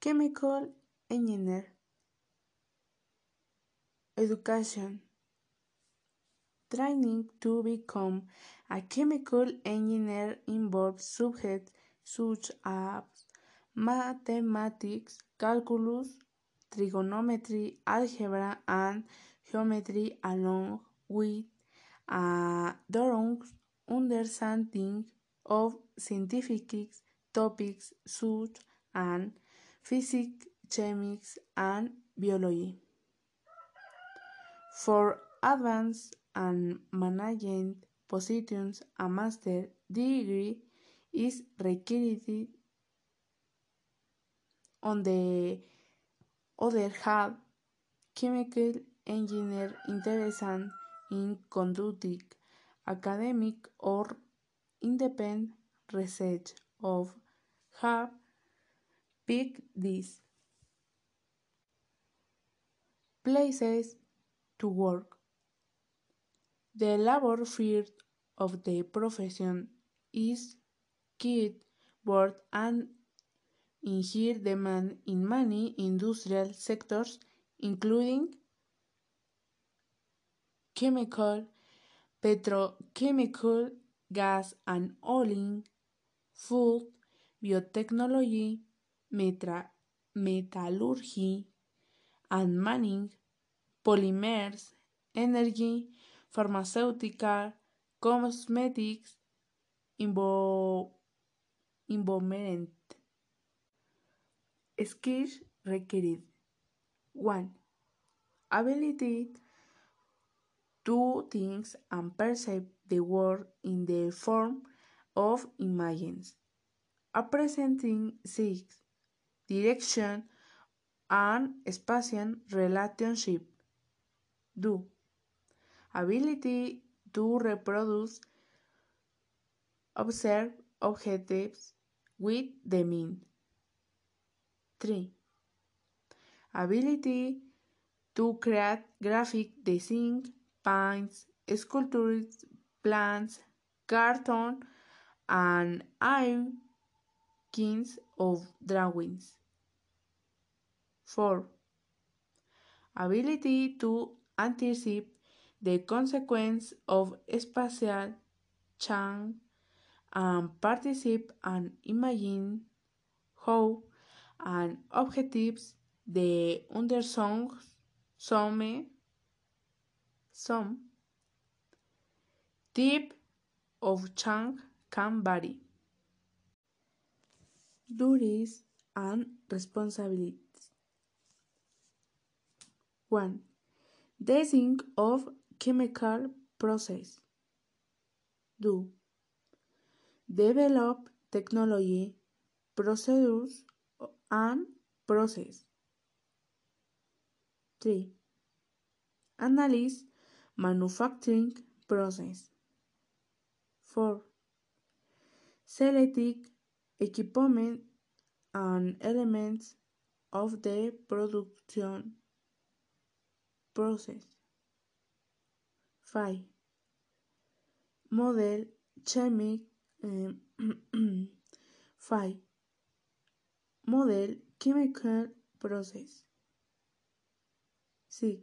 chemical engineer education. Training to become a chemical engineer involves subjects such as mathematics, calculus, trigonometry, algebra, and geometry, along with a thorough understanding of scientific topics such as physics, chemistry, and biology. For advanced and management positions, a master's degree is required. On the other hand, chemical engineers interested in conducting academic or independent research of have picked these places to work. The labor field of the profession is key word and in high demand in many industrial sectors, including chemical, petrochemical, gas and oil, food, biotechnology, metra, metallurgy, and mining, polymers, energy, pharmaceutical, cosmetics, envo- environment. Skills required 1. Ability to think and perceive the world in the form of images. Presenting 6. Direction and spatial relationship. 2. Ability to reproduce, observe objectives with the mind. 3. Ability to create graphic design, paints, sculptures, plants, cartoon, and all kinds of drawings. 4. Ability to anticipate the consequence of spatial change and participate and imagine how and objectives the undersong some some type of change can vary. Duties and responsibilities. 1. Design of chemical process. 2. Develop technology, procedures, and process. 3. Analyze manufacturing process. 4. Select equipment and elements of the production process. 5. Model chemic um, 5. Model chemical process. 6.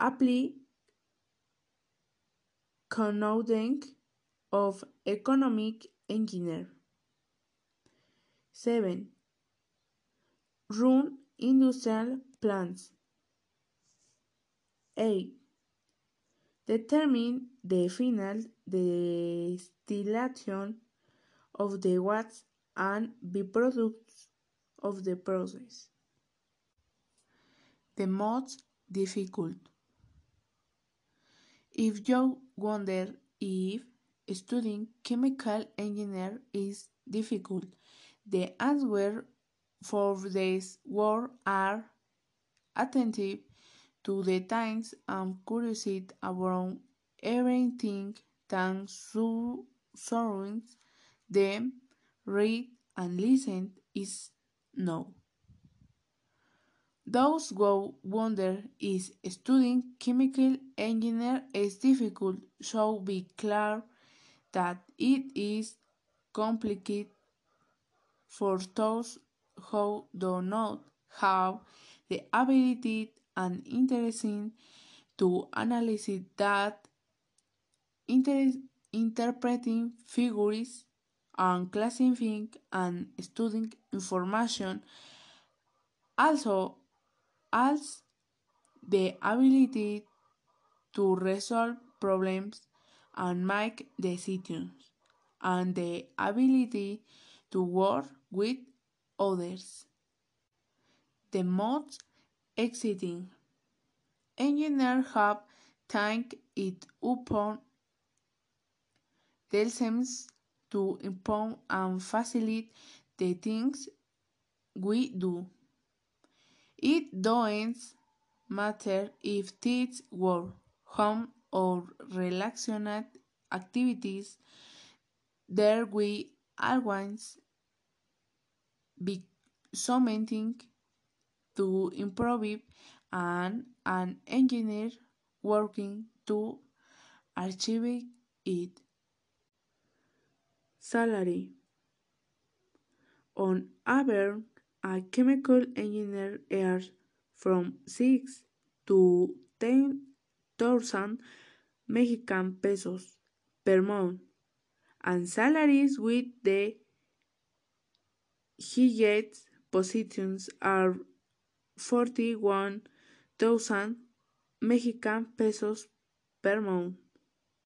Apply coding of economic engineer. 7. Run industrial plants. 8. Determine the final distillation of the waste and byproducts of the process. The most difficult. If you wonder if studying chemical engineer is difficult, the answer for this word are attentive to the things and curious about everything that surrounds them, read and listen is no. Those who wonder if studying chemical engineer is difficult should be clear that it is complicated for those who do not have the ability and interesting to analyze that, inter interpreting figures, and classifying and studying information also has the ability to resolve problems and make decisions, and the ability to work with others. The most exciting engineers have taken it upon themselves to improve and facilitate the things we do. It doesn't matter if it's work, home, or relaxed activities, there will always be something to improve and an engineer working to achieve it. Salary On average, a chemical engineer earns from 6 to 10,000 Mexican pesos per month, and salaries with the highest positions are 41,000 Mexican pesos per month.